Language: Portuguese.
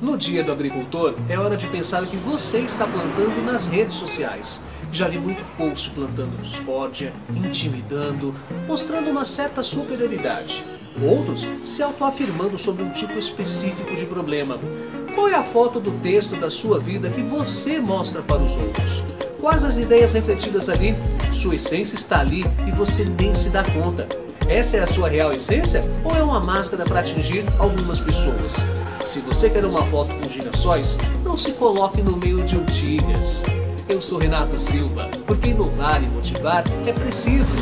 No Dia do Agricultor, é hora de pensar o que você está plantando nas redes sociais. Já vi muito post plantando discórdia, intimidando, mostrando uma certa superioridade. Outros se autoafirmando sobre um tipo específico de problema. Qual é a foto do texto da sua vida que você mostra para os outros? Quais as ideias refletidas ali? Sua essência está ali e você nem se dá conta. Essa é a sua real essência ou é uma máscara para atingir algumas pessoas? Se você quer uma foto com girassóis, não se coloque no meio de urtigas. Eu sou Renato Silva, porque inovar e motivar é preciso.